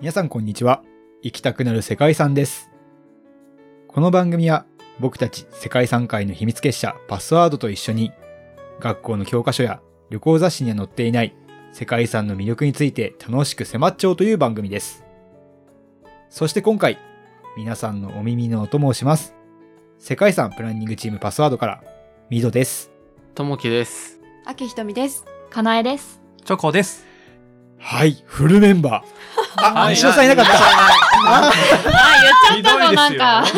皆さんこんにちは。行きたくなる世界遺産です。この番組は僕たち世界遺産界の秘密結社パスワードと一緒に学校の教科書や旅行雑誌には載っていない世界遺産の魅力について楽しく迫っちゃおうという番組です。そして今回、皆さんのお耳のお供をします。世界遺産プランニングチームパスワードから、ミドです。ともきです。秋ひとみです。かなえです。チョコです。はい、フルメンバー。あ、はい西野さんいなかった。ああ、言っちゃったの、なんか。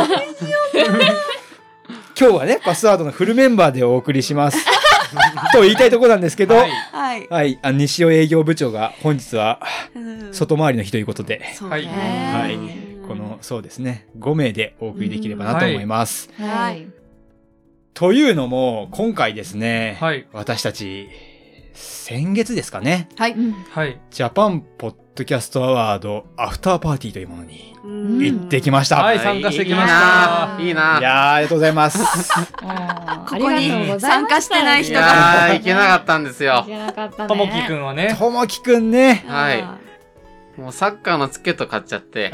今日はね、パスワードのフルメンバーでお送りします。と言いたいところなんですけど、は、はいい。はい。あ西尾営業部長が本日はうん外回りの日ということで、はいはいこの、そうですね、5名でお送りできればなと思います。はい。というのも、今回ですね、はい。私たち、先月ですかね、はい。うんはい。ジャパンポッドキャストアワードアフターパーティーというものにうん行ってきました。はいい、参加してきましいいなたいいなやー、ありがとうございます。あ ここに参加してないい人がいけなかったんですよい。けなかったね。ともきくんはね。ともきくんね、はいあもうサッカーのチケット買っちゃって、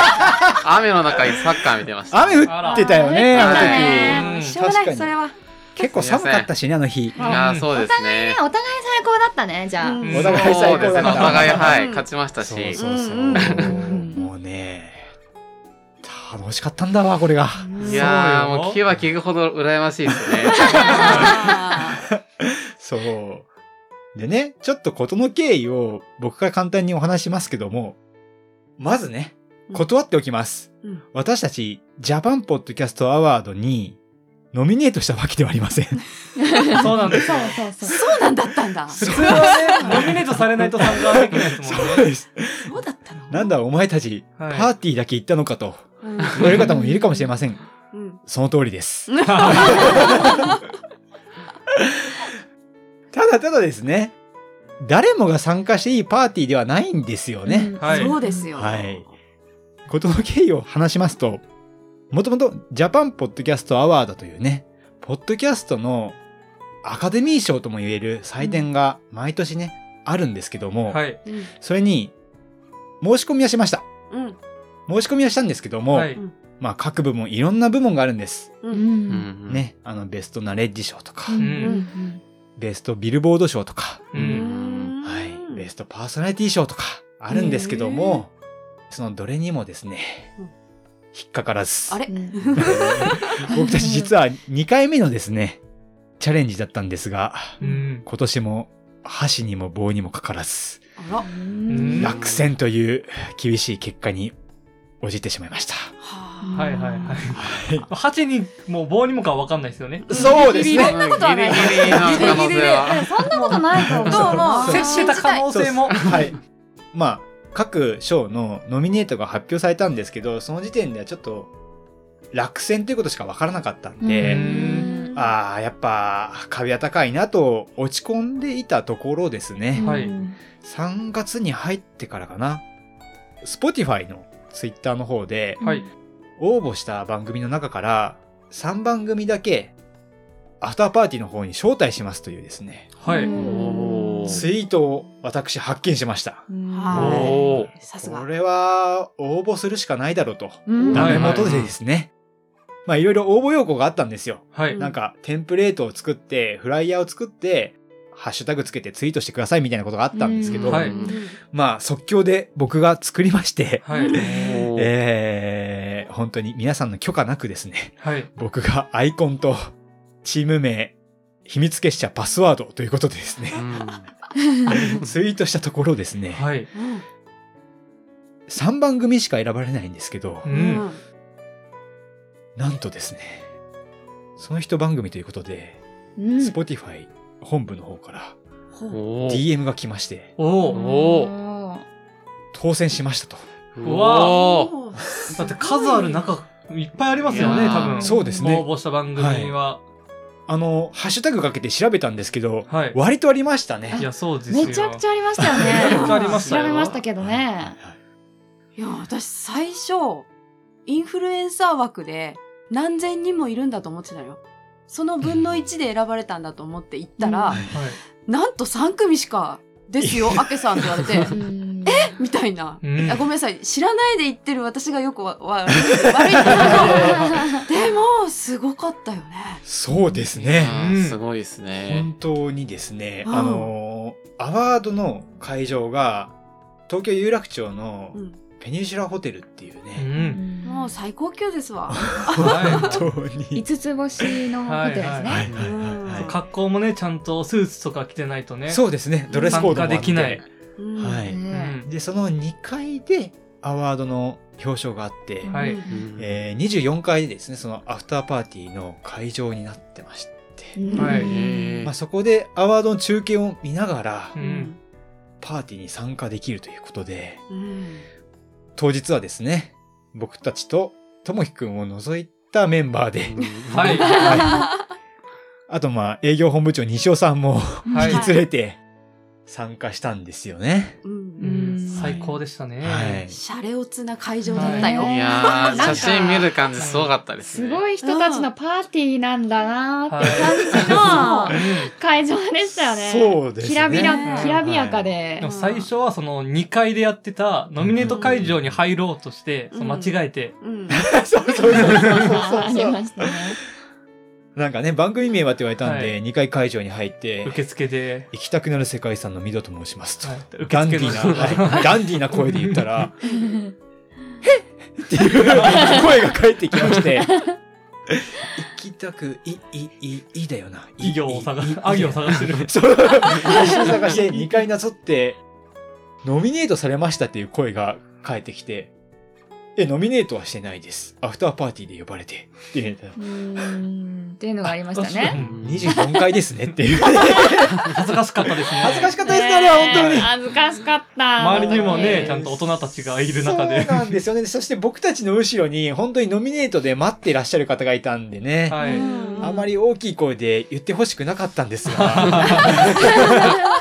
雨の中にサッカー見てました。雨降ってたよね、あのね時。しょうがない、それは。結構寒かったしね、あの日。いやー、そうですねね。お互い最高だったね、じゃあ。うんお互い最高だったお互い、はい、うん勝ちましたし。そうそうそう。もうね、楽しかったんだわ、これが。いやもう聞けば聞くほど羨ましいですね。あ そう。でね、ちょっと事の経緯を僕が簡単にお話ししますけども、まずね、断っておきます。うん私たち、ジャパンポッドキャストアワードに、ノミネートしたわけではありません。そうなんです。そうそうそう。そうなんだったんだ。普通はね、ノミネートされないと参加できないですもんね。そうです。そうだったの？なんだ、お前たち、はいパーティーだけ行ったのかと、うん言われる方もいるかもしれません。うんその通りです。ただただですね、誰もが参加していいパーティーではないんですよね。うんはいそうですよ。はい。ことの経緯を話しますと、もともとジャパンポッドキャストアワードというね、ポッドキャストのアカデミー賞とも言える祭典が毎年ね、あるんですけども、はい。うんそれに申し込みはしました。うん申し込みはしたんですけども、はい。まあ各部門、いろんな部門があるんです。ううんん。ね、あのベストナレッジ賞とか、うんうんベストビルボード賞とか、う。うんんはい、ベストパーソナリティ賞とかあるんですけども、そのどれにもですね、うん引っかからず。あれ？うん 僕たち実は2回目のですね、チャレンジだったんですが、うん。今年も箸にも棒にもかからず、落選という厳しい結果に応じてしまいました。ははいはいはい。はい8にも棒にもかは分かんないですよね。そうですね。そんなことはない。そんなことないと思う。どうも接してた可能性も。はい。まあ、各賞のノミネートが発表されたんですけど、その時点ではちょっと落選ということしかわからなかったんで、うんああ、やっぱ壁は高いなと落ち込んでいたところですね。はい3月に入ってからかな。Spotify のツイッターの方ではい。応募した番組の中から3番組だけアフターパーティーの方に招待しますというですね、はい。ツイートを私発見しました。はい。さすが。これは応募するしかないだろうと。うんダメはい元でですね。まあいろいろ応募要項があったんですよ。はい。なんかテンプレートを作って、フライヤーを作って、ハッシュタグつけてツイートしてくださいみたいなことがあったんですけど、うんはいまあ即興で僕が作りまして、はい。えー、本当に皆さんの許可なくですね、はい。僕がアイコンとチーム名、秘密結社パスワードということでですね、ツイートしたところですね、はい。うん3番組しか選ばれないんですけどう、うんん。なんとですね、その一番組ということで、うん Spotify 本部の方から DM が来まして、当選しましたと。うわだって数ある中、いっぱいありますよね、多分。そうですね応募した番組は。あの、ハッシュタグかけて調べたんですけど、はい。割とありましたね。いや、そうですよ。めちゃくちゃありましたよね。ありましたよ調べましたけどね。いや、私最初、インフルエンサー枠で何千人もいるんだと思ってたよ。その分の1で選ばれたんだと思って行ったら、うんはい。なんと3組しかですよ、アケさんって言われて。う んみたいな。うんあごめんなさい。知らないで言ってる私がよくわ わ悪い。でも、すごかったよね。そうですね。すごいですね。本当にですね、うんあのーアワードの会場が、東京有楽町のうんペニンシュラホテルっていううね、ん。もう最高級ですわ。は 本当に。五つ星のホテルですはいね。はいはいうんはいい。格好もね、ちゃんとスーツとか着てないとね。そうですね、ドレスコードもあって参加できない。うんはいで、その2階でアワードの表彰があって、はい。うん。えー24階でですね、そのアフターパーティーの会場になって。まして、うん。はい。まあ、そこでアワードの中継を見ながらう、うん。んパーティーに参加できるということで、うん。当日はですね、僕たちとともひくんを除いたメンバーで、はい。あとまあ営業本部長西尾さんもはい。引き連れて参加したんですよね。最高でしたね。はい。シャレオツな会場だったよ。はいいや写真見る感じすごかったですね。すごい人たちのパーティーなんだなーっては感じの会場でしたよね。そうですねきらびらねきらびやかで最初はその2階でやってたノミネート会場に入ろうとして、間違えて、うん。そうそうそうそうそうあり。ましたね。なんかね、番組名はって言われたんはで、2階会場に入って、受付で、行きたくなる世界遺産のミドと申しますと。はい。ダンディーな、はい。ダンディーな声で言ったら、っていう声が返ってきまして、行きたく、い、い、い、いいだよな。い行を探いいあ行を探してる。そう。一緒に探して2回なぞって、ノミネートされましたっていう声が返ってきて、え、ノミネートはしてないです。アフターパーティーで呼ばれて。って言ううーんっていうのがありましたうね。ん24回ですねっていう。恥ずかしかったですね。恥ずかしかったですね、あれは本当に。ね恥ずかしかった。周りにもね、えーちゃんと大人たちがいる中で。そうなんですよね。そして僕たちの後ろに本当にノミネートで待っていらっしゃる方がいたんでね。はい。うんあまり大きい声で言ってほしくなかったんですが。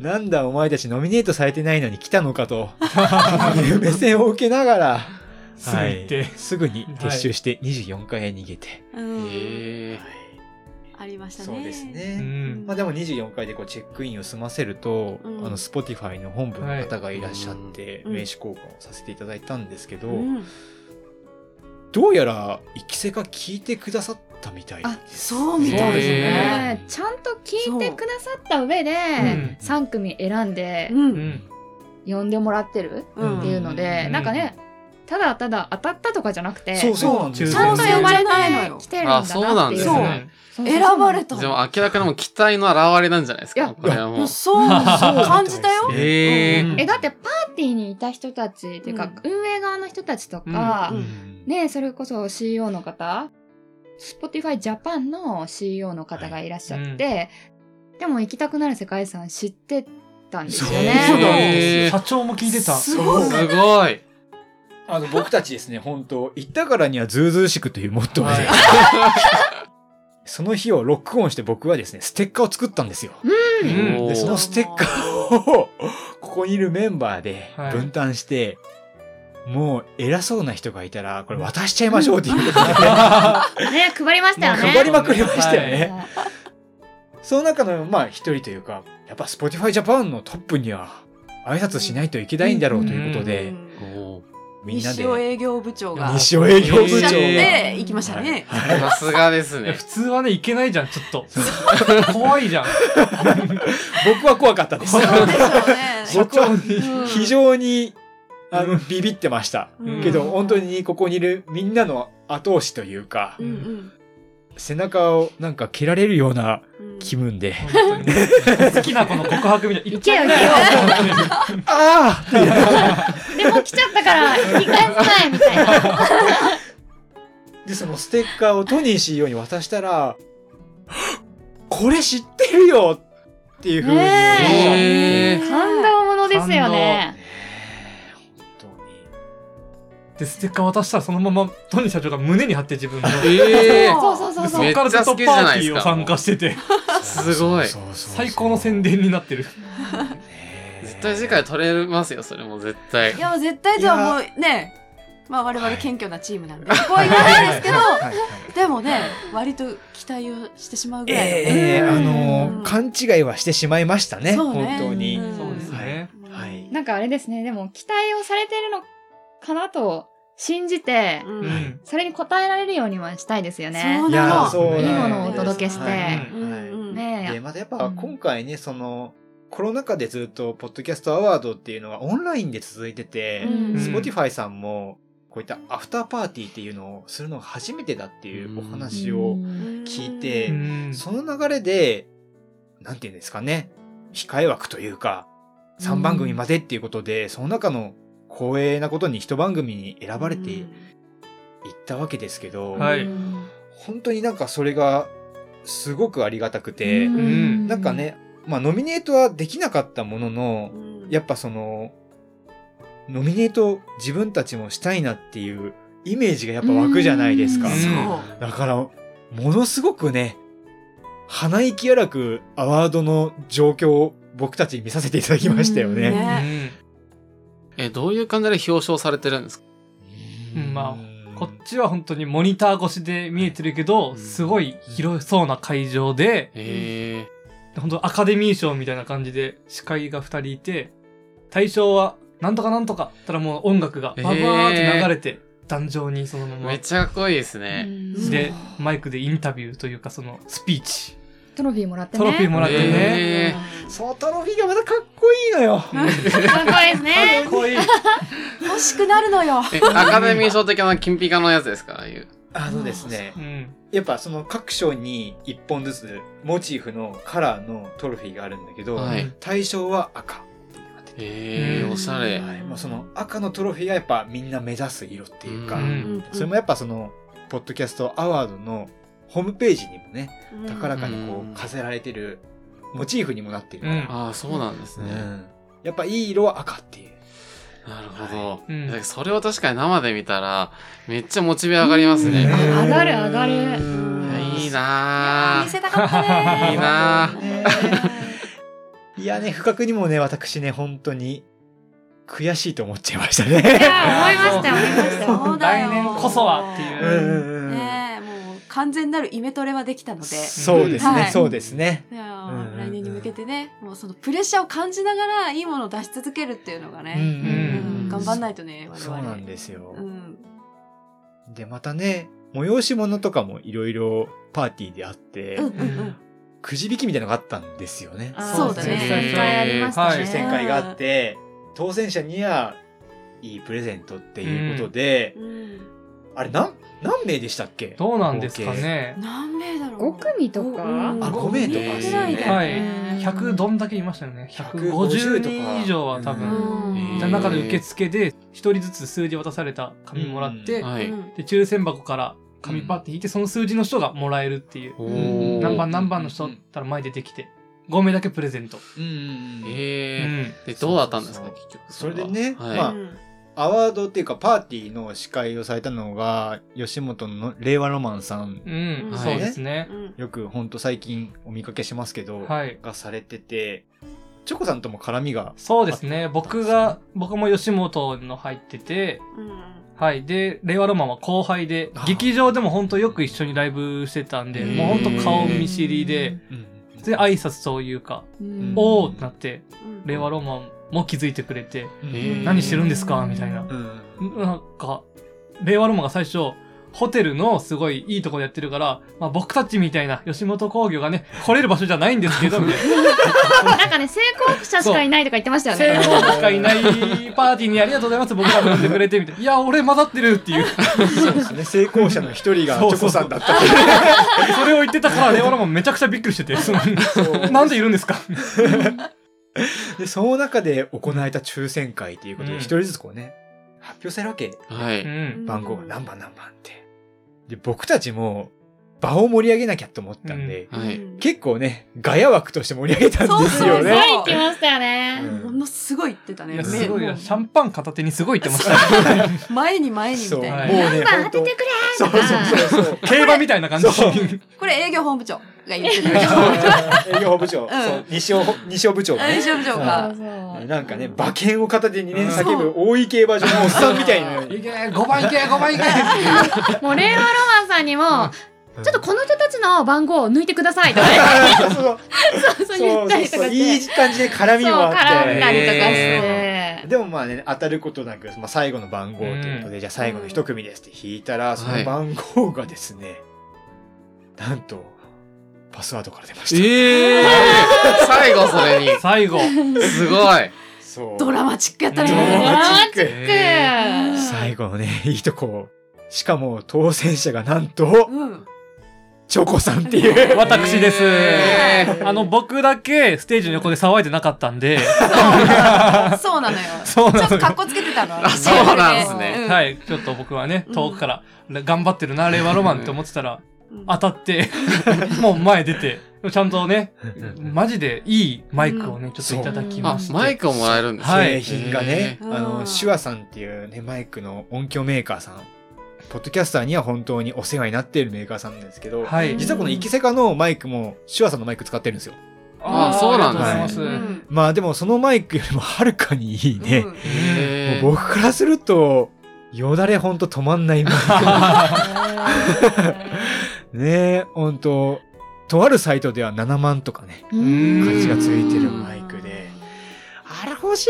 なんだお前たちノミネートされてないのに来たのかと。い う目線を受けながら、はい。すぐに撤収して24階へ逃げて。うん。へありましたね。そうですうね。ん。まあでも24階でこうチェックインを済ませると、うん。あの、 Spotify の本部の方がいらっしゃって、うん。名刺交換をさせていただいたんですけど、うん。どうやら、生きせが聞いてくださったみたいです。そうみたいですへね。ね。ちゃんと聞いてくださった上でん3組選んで。呼んでもらってるうんっていうので、うん。なんかねただただ当たったとかじゃなくてそうそう。なんですちゃんと呼ばれてないのよ来てるんだなっていう。あそうなんですね。選ばれた。でも明らかにもう期待の表れなんじゃないですか。いや。これはもう。そう、感じたよ。へーうん。えだってパーティーにいた人たちっていうか、運営側の人たちとか、うん。ねそれこそ CEO の方 Spotify Japan の CEO の方がいらっしゃって、でも行きたくなる世界遺産知ってたんですよそうなんね。へー社長も聞いてた。すごい。すごい。あの、僕たちですね、本当行ったからにはずうずうしくというモットーで、その日をロックオンして僕はですね、ステッカーを作ったんですよ。うんで、そのステッカーを、ここにいるメンバーではい分担して、もう偉そうな人がいたら、これ渡しちゃいましょうっていうことで、ね配りましたよね。配りまくりましたよはね。その中の、まあ一人というか、やっぱ Spotify Japan のトップには挨拶しないといけないんだろうということで、おみんなで西尾営業部長が。西尾営業部長おっしゃっがて行きましたね。ーさすがですね 普。通はね、いけないじゃん、ちょっと。怖いじゃん。僕は怖かったです。そうでしょうね。僕はうん非常にあのうんビビってました。うんけど本当にここにいるみんなの後押しというかう、ん背中をなんか蹴られるようなうん気分で、好きな子の告白みたいな。行けよ行けよ。ああでも来ちゃったから言い返せないみたいな。で、そのステッカーをトニー CEO に渡したら、これ知ってるよっていう風におっしゃって、へー感動ものですよね。で、ステッカー渡したらそのままトニー社長が胸に貼って自分の。で ええそうそうそうそう。そこからずっとパーティーを参加してて、すごいそうそうそう最高の宣伝になってる。絶対次回取れますよ、それも絶対い。や、絶対とはもうね、まあ我々謙虚なチームなんで、そこは言わないですけど、はいはいでもね、割と期待をしてしまうぐらい。ええあうんの、勘違いはしてしまいましたね、ね本当に。うんそうですね。はい。ななんかあれですね、でも期待をされてるのかなと信じて、ううん。ん。それに応えられるようにはしたいですよね。そうなの。そういいものをお届けして。ねえ。で、またやっぱ今回ね、その、コロナ禍でずっと、ポッドキャストアワードっていうのがオンラインで続いてて、うん。Spotify さんも、こういったアフターパーティーっていうのをするのが初めてだっていうお話をうん聞いて、うん。その流れで、なんていうんですかね、控え枠というか、3番組までっていうことで、その中の光栄なことに一番組に選ばれていったわけですけど、はい。本当になんかそれがすごくありがたくて、ん。なんか、ね、まあノミネートはできなかったものの、うん。やっぱその、ノミネート自分たちもしたいなっていうイメージがやっぱ湧くじゃないですか。だから、ものすごくね、鼻息荒くアワードの状況を僕たちに見させていただきましたようん。ね。ねえ、どういう感じで表彰されてるんですか？うんまこっちは本当にモニター越しで見えてるけど、すごい広そうな会場で、へえ。本当アカデミー賞みたいな感じで司会が二人いて、対象はなんとかなんとかったらもう音楽がババーって流れて、壇上にそのままめっ。ちゃかっこいいですね。で、マイクでインタビューというかそのスピーチ。トロフィーもらってね。トロフィーもらってね。へそのトロフィーがまたかっこいいのよ。かっこいいですね。かっこいい。欲しくなるのよ。え、アカデミー賞的な金ピカのやつですか？ああいう。あのですねう、ん。やっぱその各賞に一本ずつモチーフのカラーのトロフィーがあるんだけど、はい対象は赤え、うんおしゃれ。はいまあ、その赤のトロフィーがやっぱみんな目指す色っていうか、うんそれもやっぱそのポッドキャストアワードのホームページにもね高らかにこうんう飾られてるモチーフにもなってるから、うんああ、そうなんですね。うんやっぱいい色は赤っていう。なるほど。うんだからそれを確かに生で見たら、めっちゃモチベ上がりますね。うん上がる上がる。いやいいいやなぁ。ー見せたかったね。いいなぁねいやね、不覚にもね、私ね、本当に悔しいと思っちゃいましたいやね。思いましたよ思いました よ。そうだよ来年こそはっていううんうんうん完全なるイメトレはできたので。そうですね、はいそうですね。来年に向けてね、もうそのプレッシャーを感じながらいいものを出し続けるっていうのがね、うんうん頑張んないとね、我々。そうなんですよ。うん。で、またね、催し物とかもいろいろパーティーであって、うんうんうん。くじ引きみたいなのがあったんですよね。そうだね抽選会ありましたね。抽選会があって、当選者にはいいプレゼントっていうことで、うんあれ何、何名でしたっけ？どうなんですかね。何名だろう？5組とか？うん。あ5名とか五ぐらいだよはねい。100どんだけいましたよね。150 150とか人以上は多分。う中で受付で一人ずつ数字渡された紙もらって、はい。うんで抽選箱から紙パッて引いてその数字の人がもらえるっていう。何番何番の人だったら前出てきて5名だけプレゼント。うんうんうん。で、どうだったんですか？そう結局。それでねはい。まあうんアワードっていうかパーティーの司会をされたのが、吉本の令和ロマンさん、うん、はいそうですね。うん。よくほんと最近お見かけしますけど、はい。がされてて、チョコさんとも絡みが、そうですね。僕が、僕も吉本の入ってて、うん。はい。で、令和ロマンは後輩であ、劇場でも本当よく一緒にライブしてたんで、もう本当顔見知りで、で、挨拶というか、うん。おーってなって、うん。令和ロマンも気づいてくれて、何してるんですか？みたいな。うんなんか、令和ロマンが最初、ホテルのすごいいいところでやってるから、まあ僕たちみたいな吉本興業がね、来れる場所じゃないんですけど、みたいな。なんかね、成功者しかいないとか言ってましたよね。成功者しかいないパーティーにありがとうございます。僕らも呼んでくれて、みたいな。いや、俺混ざってるっていう。そうですね。成功者の一人がチョコさんだったってそれを言ってたから、令和ロマンめちゃくちゃびっくりしてて、なんでいるんですか？で、その中で行われた抽選会ということで、うん一人ずつこうね、発表されるわけ。はい。うん。番号が何番何番って。で、僕たちも場を盛り上げなきゃと思ったんで、はいうん結構ね、ガヤ枠として盛り上げたんですよそうね。はい、行きましたよね。うんものすごい言ってたね。すごい。シャンパン片手にすごい言ってました。前に前にみたいな。ね、番本当当ててくれそうそうそうそう。競馬みたいな感じ。これ営業本部長が言ってた。営業部長、んそう西尾、西尾部長がね営。業部長そうが。そうなんかね、馬券を片手にね、うん叫ぶ大井競馬場のおっさんみたいな。いけ、5番いけ、5番いけ もう令和ロマンさんにも、ちょっとこの人たちの番号を抜いてくださいとかね。そうそうそうそう言ったりとか。いい感じで絡みもあって。絡んだりとかして。でもまあね、当たることなく、まあ、最後の番号ということで、じゃあ最後の一組ですって引いたら、その番号がですね、なんと、パスワードから出ました。ええ 最後それに。最後。すごい。ドラマチックやったドラね。マチックえ最後のね、いいとこ。しかも、当選者がなんと、うん。チョコさんっていう。私です。えー。あの、僕だけステージの横で騒いでなかったんで、そう。なのよ。そうなのよ。ちょっと格好つけてたの。あそうなんすね。うん。はい、ちょっと僕はね、うん。遠くから、頑張ってるな、令和ロマンって思ってたら、うん。当たって、もう前出て、ちゃんとね、マジでいいマイクをね、ちょっといただきあまし、て。マイクをもらえるんですね。はい。製品がね、えーあの、うん手話さんっていうね、マイクの音響メーカーさん。ポッドキャスターには本当にお世話になっているメーカーさんなんですけど、はい。実はこのイキセカのマイクも、手話さんのマイク使ってるんですよ。あそうなんですねありがとうござい。うんまあでもそのマイクよりもはるかにいいね。うんえーもう僕からすると、よだれほんと止まんないマイク。ねえ、ほんと、とあるサイトでは7万とかね、うん価値がついてるマイクで、あれ欲しい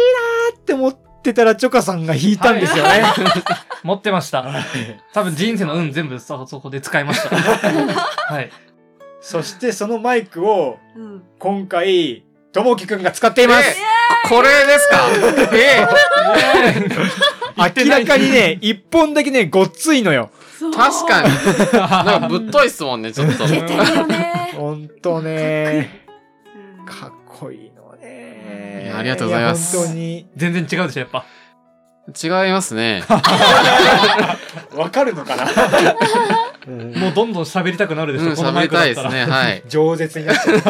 なーって思ってたらチョカさんが弾いたんですよね。持ってました。はい多分人生の運全部そそこで使いました。はい。そしてそのマイクをうん今回、ともきくんが使っています。これですか？え明らかにね、一本だけね、ごっついのよ。確かに。なんかぶっといっすもんね、ちょっと。いけてるよね。ほんとね。うんかっこいいのいね。やありがとうございますや本当に。全然違うでしょ、やっぱ。違いますね。わかるのかな？う んもうどんどん喋りたくなるでしょ、うん、このマ喋りたいですね。はい。饒舌になっちゃう。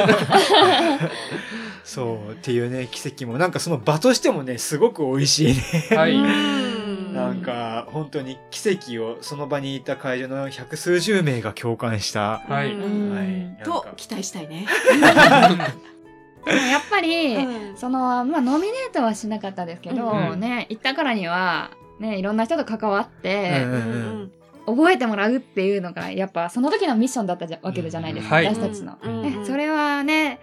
そう、っていうね、奇跡も、なんかその場としてもね、すごく美味しいね。はい。うんなんか、本当に奇跡を、その場にいた会場の百数十名が共感した。はいうんはい。とか期待したいね。でもやっぱり、うん。そのまあノミネートはしなかったですけど、うんね行ったからにはねいろんな人と関わって、うんうん覚えてもらうっていうのがやっぱその時のミッションだったじゃわけじゃないですか、はい私たちの、うんね、それはね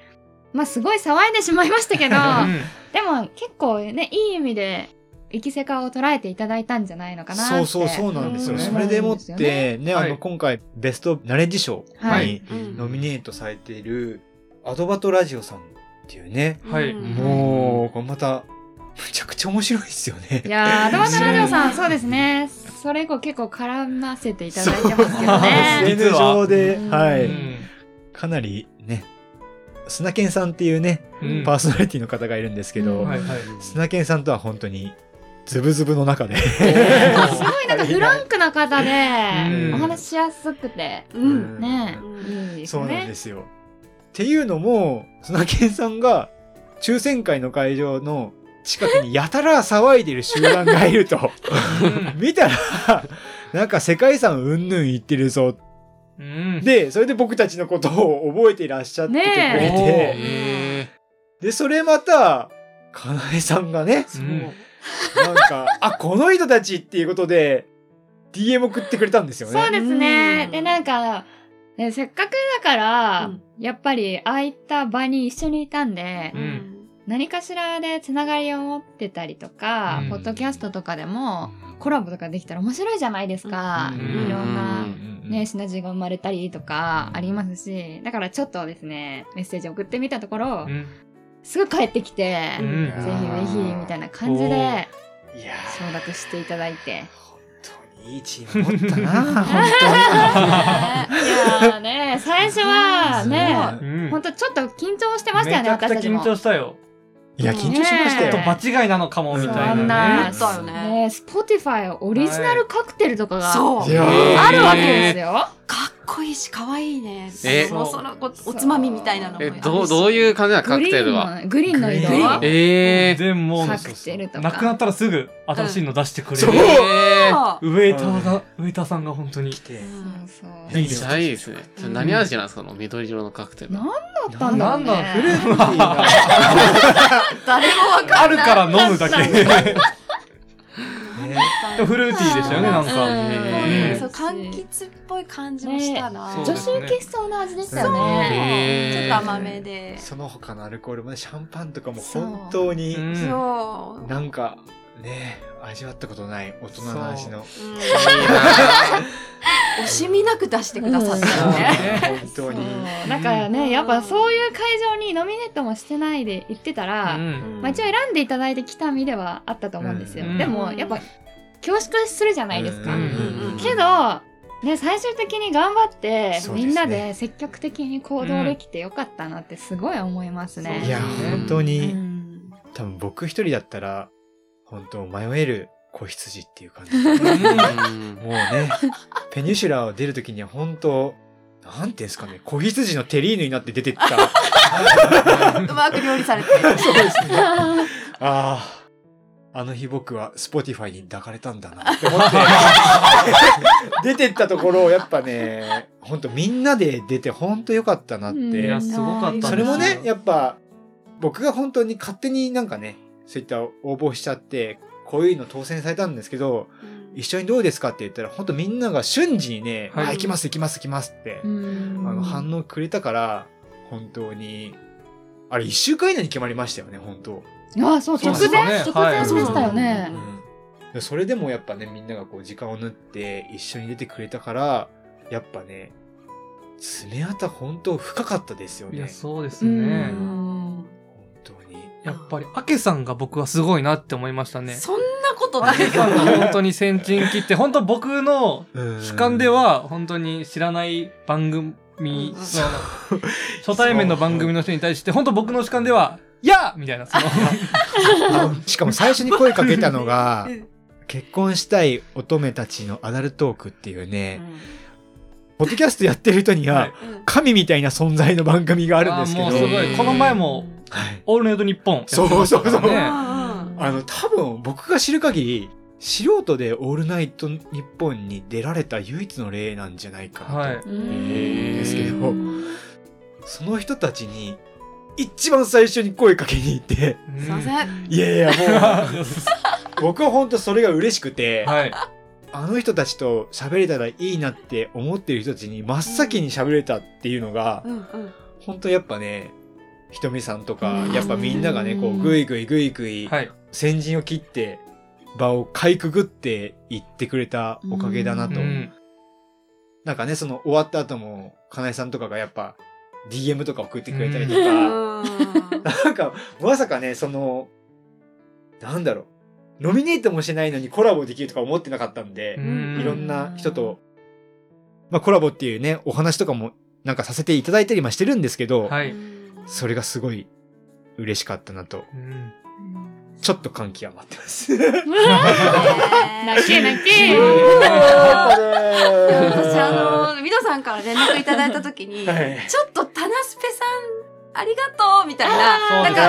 まあすごい騒いでしまいましたけどうん でも結構ねいい意味で生きせかを捉えていただいたんじゃないのかなってそうそうそうなんですよ。うん。それでもって、ね、あの、はい今回、ベストナレッジ賞はい。にうんノミネートされている、アドバトラジオさんっていうね、はい。うんもう、これまた、むちゃくちゃ面白いですよね。い。やーアドバンドラジオさん。そうですね。それ以降結構絡ませていただいてますけどね。SNS 上で、うん。はい、うんかなりね、砂犬さんっていうね、うん。パーソナリティの方がいるんですけど。砂犬さんとは本当に、ズブズブの中で。すごいなんかフランクな方でうん。お話ししやすくて。うん。ね。うん。いいですそうなんですよ。っていうのも、砂犬さんが抽選会の会場の近くにやたら騒いでる集団がいると、見たら、なんか世界遺産うんぬん言ってるぞ。うん。で、それで僕たちのことを覚えていらっしゃっててくれて、で、それまた、かなえさんがね、うん。なんか、あ、この人たちっていうことで、DM 送ってくれたんですよね。そうですね。うん。でなんかねせっかくだからうん。やっぱりああいった場に一緒にいたんでうん。何かしらでつながりを持ってたりとかうん。ポッドキャストとかでもコラボとかできたら面白いじゃないですか。うん。いろんなうん。ね、シナジーが生まれたりとかありますし、だからちょっとですね、メッセージ送ってみたところ、うん。すぐ帰ってきて、うん。ぜひぜひみたいな感じでいや承諾していただいて。いいチーム持ったな、本いやーね、最初はね、うんほんとちょっと緊張してましたよね、めちゃくちゃ緊私たちも。張したよ。いや、緊張しましたよ。ちょっと場違いなのかもみたいそんなね。な、そうだよねね、スポティファイオリジナルカクテルとかがそうあるわけですよ。かっこいいし可愛いね。えそのそのこおつまみみたいなのもあえ。どう、どういう感じなのカクテルは？の、グリーンの色？グリーンえー。でもカクテルとか。なくなったらすぐ新しいの出してくれそうる。えー。あウェイターが、ウェイターさんが本当に来。て。そうそう。めっちゃいいですね。じゃあ何味なんですか、この緑色のカクテル。なんだったんだろうね。なんフルーティーな誰もわかんない。あるから飲むだけ。ねフルーティーでしたよね、なんか。うん。へーそう柑橘っぽい感じもしたな、女子受けしそうな味でしたよそう。ね。へーと甘めで、その他のアルコールもね、シャンパンとかも本当に、うん。そう。なんか、ね、味わったことない大人の味の。惜しみなく出してくださったよね、本当に。だからね、やっぱそういう会場にノミネートもしてないで行ってたら、うん。まあ、一応選んでいただいてきた身ではあったと思うんですよ。うん。でもやっぱ恐縮するじゃないですか。けど、ね、最終的に頑張って、ね。みんなで積極的に行動できてよかったなってすごい思いますね。いや、うんう本当に、ん多分僕一人だったら、本当迷える子羊っていう感じ。うんもうね、ペニュシュラを出るときには本当、なんていうんですかね、子羊のテリーヌになって出てった。うまく料理されてそうですね。ああ、あの日僕は Spotify に抱かれたんだなって思って、出てったところをやっぱね、本当みんなで出て本当良かったなって。うんいや、すごかったそれもね、やっぱ、僕が本当に勝手になんかね、そういった応募しちゃって、こういうの当選されたんですけど、一緒にどうですかって言ったら、本当みんなが瞬時にね、はいあ、行きます行きます行きますって、うんあの、反応くれたから、本当に、あれ一週間以内に決まりましたよね、本当。あそう、直前、そうですね直前でしたよね。うん、それでもやっぱね、みんながこう時間を縫って一緒に出てくれたから、やっぱね、爪痕本当深かったですよいや、ね。そうですうね。ん本当に。やっぱり、アケさんが僕はすごいなって思いましたね。そんなことない。アケさんが本当に先陣切って、本当僕の主観では本当に知らない番組うんその初対面の番組の人に対して本当僕の主観では「やみたいなその。しかも最初に声かけたのが う、ん。結婚したい乙女たちのアダルトークっていうね、ポッドキャストやってる人にははい。神みたいな存在の番組があるんですけど、すごい。この前もはい「オールナイトニッポン」やってそうそう。そうあの、多分僕が知る限り、素人でオールナイト日本に出られた唯一の例なんじゃないかなと。はい。うんですけどその人たちに、一番最初に声かけに行って、うんすいません。いやいや、もう、僕は本当それが嬉しくて、はい。あの人たちと喋れたらいいなって思ってる人たちに真っ先に喋れたっていうのが、うんうん。本当やっぱね、ひとみさんとかう、ん。やっぱみんながね、こう、ぐいぐいぐいぐい、はい。先陣を切って、場をかいくぐって言ってくれたおかげだなと。うん。なんかね、その終わった後も、かなえさんとかがやっぱ、DM とか送ってくれたりとうか、ん。なんか、まさかね、その、なんだろう、ノミネートもしないのにコラボできるとか思ってなかったんで、うん。いろんな人と、まあコラボっていうね、お話とかもなんかさせていただいたりもしてるんですけど、はいそれがすごい嬉しかったなと、うん。ちょっと感極まってます。泣け泣け。私あの、ミドさんから連絡いただいたときに、はい。ちょっとタナスペさん、ありがとうみたいな、そうですねなんか、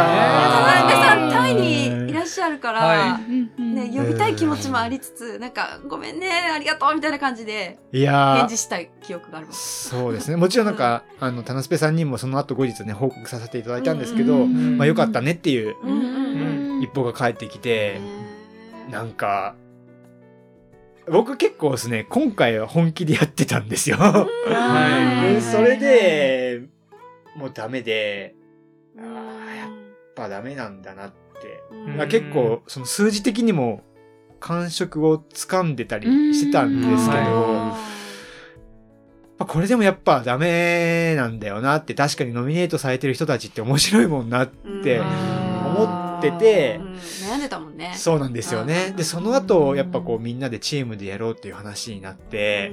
タナスペさんタイにいらっしゃるから、はね、呼びたい気持ちもありつつ、なんか、ごめんね、ありがとうみたいな感じで、いやー。返事したい記憶があります。そうですね。もちろんなんか、あの、タナスペさんにもその後後日ね、報告させていただいたんですけど、うんまあよかったねっていううんうんうん。一報が返ってきて、ねなんか、僕結構ですね、今回は本気でやってたんですよ。はい。でそれで、もうダメで、あうんーやっぱダメなんだなって。結構、その数字的にも感触を掴んでたりしてたんですけど、これでもやっぱダメなんだよなって、確かにノミネートされてる人たちって面白いもんなって思っててうん悩んでたもんね。そうなんですよね。で、その後、やっぱこうみんなでチームでやろうっていう話になって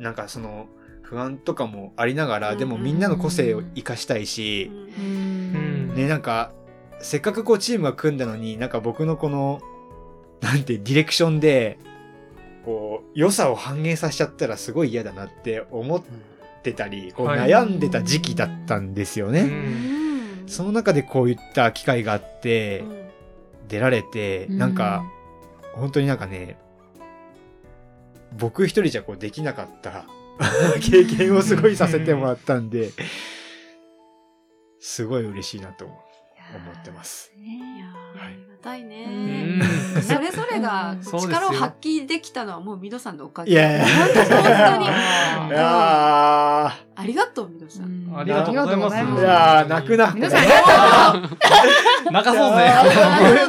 なんかその不安とかもありながら、うん。でもみんなの個性を活かしたいし、ね、なんか、せっかくこうチームが組んだのに、なんか僕のこの、なんて、ディレクションで、こう、良さを反映させちゃったらすごい嫌だなって思ってたり、こうはい悩んでた時期だったんですようね。ん。その中でこういった機会があって、出られて、なんか、本当になんかね、僕一人じゃこうできなかった 経験をすごいさせてもらったんで、すごい嬉しいなと思ってます。いやありがたいうね。んそれぞれが力を発揮できたのはもうミドさんのおかげ。いやいや。ありがとう、ミドさん。うんありがとうございますーいやー泣くな。皆さんありがとう泣かそう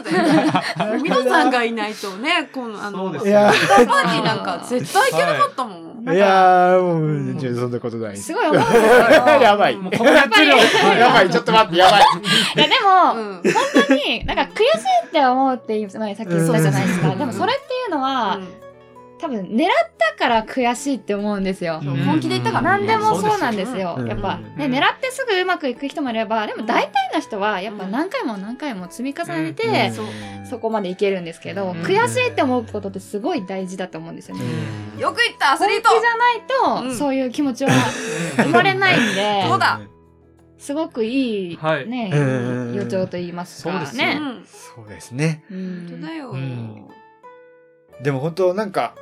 ぜ。ミドさんがいないとね、この、あの、パーティーなんか絶対行けなかったもん。いやーもう、そんなことない。すごい思うん やばい。もうここでやってるよ。やばい、ちょっと待って、やばい。いやでも、うん。本当になんか悔しいって思うって前さっき言ったじゃないですか、うんでもそれっていうのは、多分狙ったから悔しいって思うんですよ、そう本気で言ったから何でもそうなんですよ。うん。やっぱ、ね、うん狙ってすぐうまくいく人もいればでも大体の人はやっぱ何回も何回も積み重ねて、そう。そこまでいけるんですけど、うん。悔しいって思うことってすごい大事だと思うんですよね、よく言った、アス本リート。気じゃないと、うん。そういう気持ちは生まれないんで そうだ。すごくいい、はい。ね、うん。予兆と言いますか。そうですよ。ね。うん。そうですね。うん。本当だよ。うん。でも本当なんか、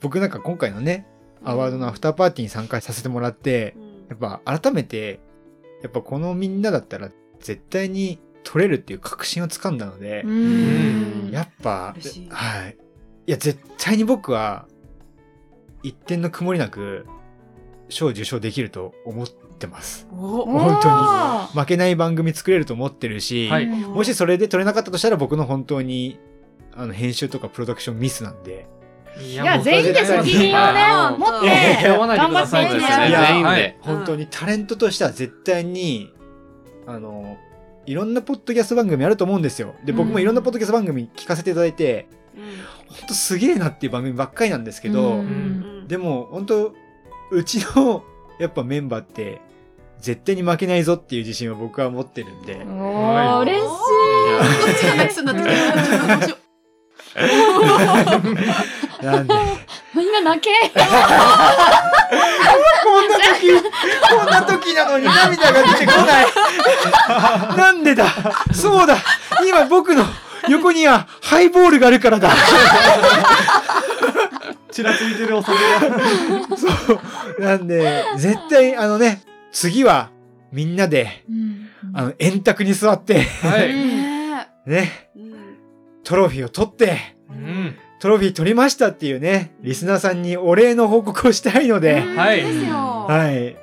僕なんか今回のね、アワードのアフターパーティーに参加させてもらって、うん。やっぱ改めて、やっぱこのみんなだったら絶対に取れるっていう確信をつかんだので、うん。やっぱはい。いや、絶対に僕は、一点の曇りなく、賞受賞できると思ってます。お本当に。負けない番組作れると思ってるし、はい。もしそれで取れなかったとしたら僕の本当に、あの、編集とかプロダクションミスなんで。いいや全員で責任をねはい持って頑張くださいっていってそうですねいや全員で。はい。本当にタレントとしては絶対に、あの、いろんなポッドキャスト番組あると思うんですよ。で、僕もいろんなポッドキャスト番組聞かせていただいて、本当すげえなっていう番組ばっかりなんですけど、でも本当うちのやっぱメンバーって絶対に負けないぞっていう自信は僕は持ってるんで、おー嬉しい。こっちが泣きそうになってきた。なんで？みんな泣け。こんな時こんな時なのに涙が出てこない。なんでだ？そうだ。今僕の横にはハイボールがあるからだ。ちらついてるお酒が。そう。なんで絶対あのね次はみんなであの円卓に座ってはい。ね。トロフィーを取ってうん。トロフィー取りましたっていうね、リスナーさんにお礼の報告をしたいので、はいですよ。はい。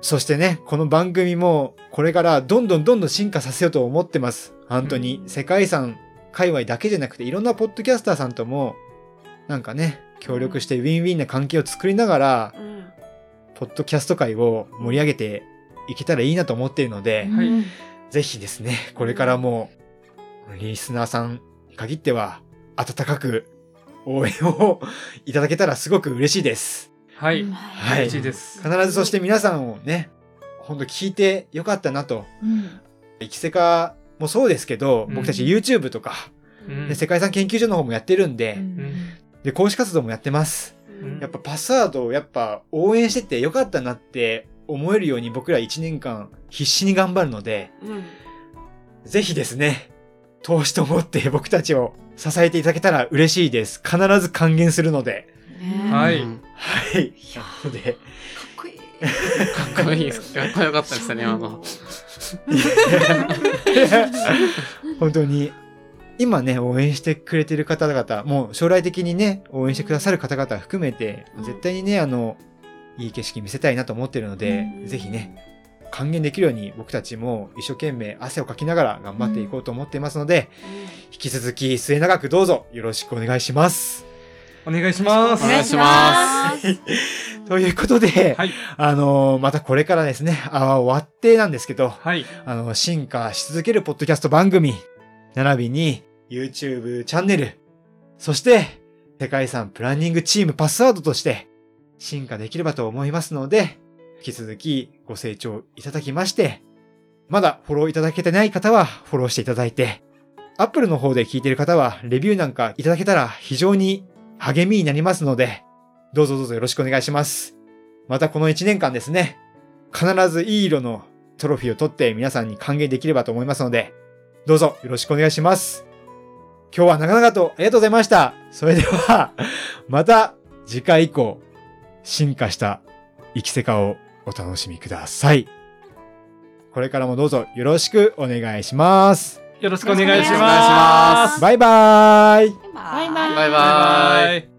そしてね、この番組もこれからどんどんどんどん進化させようと思ってます。本当に。世界遺産界隈だけじゃなくて、いろんなポッドキャスターさんとも、なんかね、協力してウィンウィンな関係を作りながら、うんポッドキャスト界を盛り上げていけたらいいなと思っているので、はいぜひですね、これからも、リスナーさんに限っては、温かく応援をいただけたらすごく嬉しいです。はい。はい嬉しいです。必ずそして皆さんをね、ほんと聞いてよかったなと。うん生きせかもそうですけど、うん僕たち YouTube とか、うんで世界遺産研究所の方もやってるんで、で、講師活動もやってます。うんやっぱパスワードをやっぱ応援しててよかったなって思えるように僕ら1年間必死に頑張るので、うんぜひですね、投資と思って僕たちを支えていただけたら嬉しいです。必ず還元するので。はいうんはい。なので、かっこいい。かっこいいです。かっこよかったですね、今の。本当に、今ね、応援してくれてる方々、もう将来的にね、応援してくださる方々含めて、うん絶対にね、あの、いい景色見せたいなと思ってるので、うんぜひね、還元できるように僕たちも一生懸命汗をかきながら頑張っていこうと思っていますので、引き続き末永くどうぞよろしくお願いします。お願いします。お願いしま ということで、はい。あのまたこれからですね、あ終わってなんですけど、はい。あの、進化し続けるポッドキャスト番組、並びに YouTube チャンネル、そして世界遺産プランニングチームパスワードとして進化できればと思いますので、引き続きご清聴いただきまして、まだフォローいただけてない方はフォローしていただいて、Apple の方で聞いている方はレビューなんかいただけたら非常に励みになりますので、どうぞどうぞよろしくお願いします。またこの1年間ですね、必ずいい色のトロフィーを取って皆さんに還元できればと思いますので、どうぞよろしくお願いします。今日は長々とありがとうございました。それでは、また次回以降、進化した生きせかをお楽しみください。これからもどうぞよろしくお願いします。よろしくお願いしよろしくお願いしま。ますバイバーイバイバイバイバイバイバイ。